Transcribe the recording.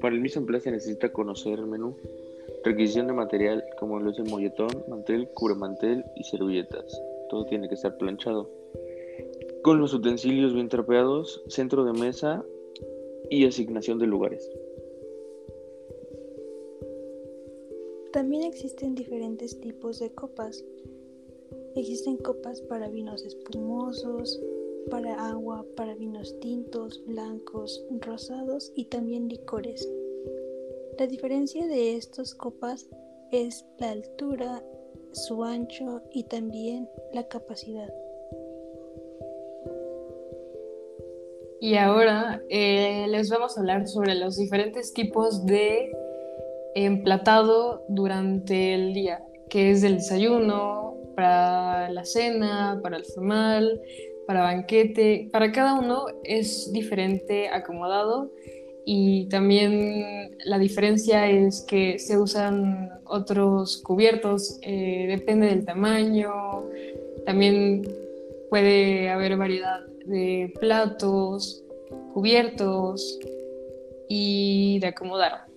Para el mismo en se necesita conocer el menú, requisición de material como lo es el molletón, mantel, cubremantel y servilletas. Todo tiene que estar planchado. Con los utensilios bien trapeados, centro de mesa y asignación de lugares. También existen diferentes tipos de copas. Existen copas para vinos espumosos, para agua, para vinos tintos, blancos, rosados y también licores. La diferencia de estas copas es la altura, su ancho y también la capacidad. Y ahora eh, les vamos a hablar sobre los diferentes tipos de emplatado durante el día, que es el desayuno, para la cena, para el formal, para banquete, para cada uno es diferente acomodado y también la diferencia es que se usan otros cubiertos, eh, depende del tamaño, también puede haber variedad de platos, cubiertos y de acomodar.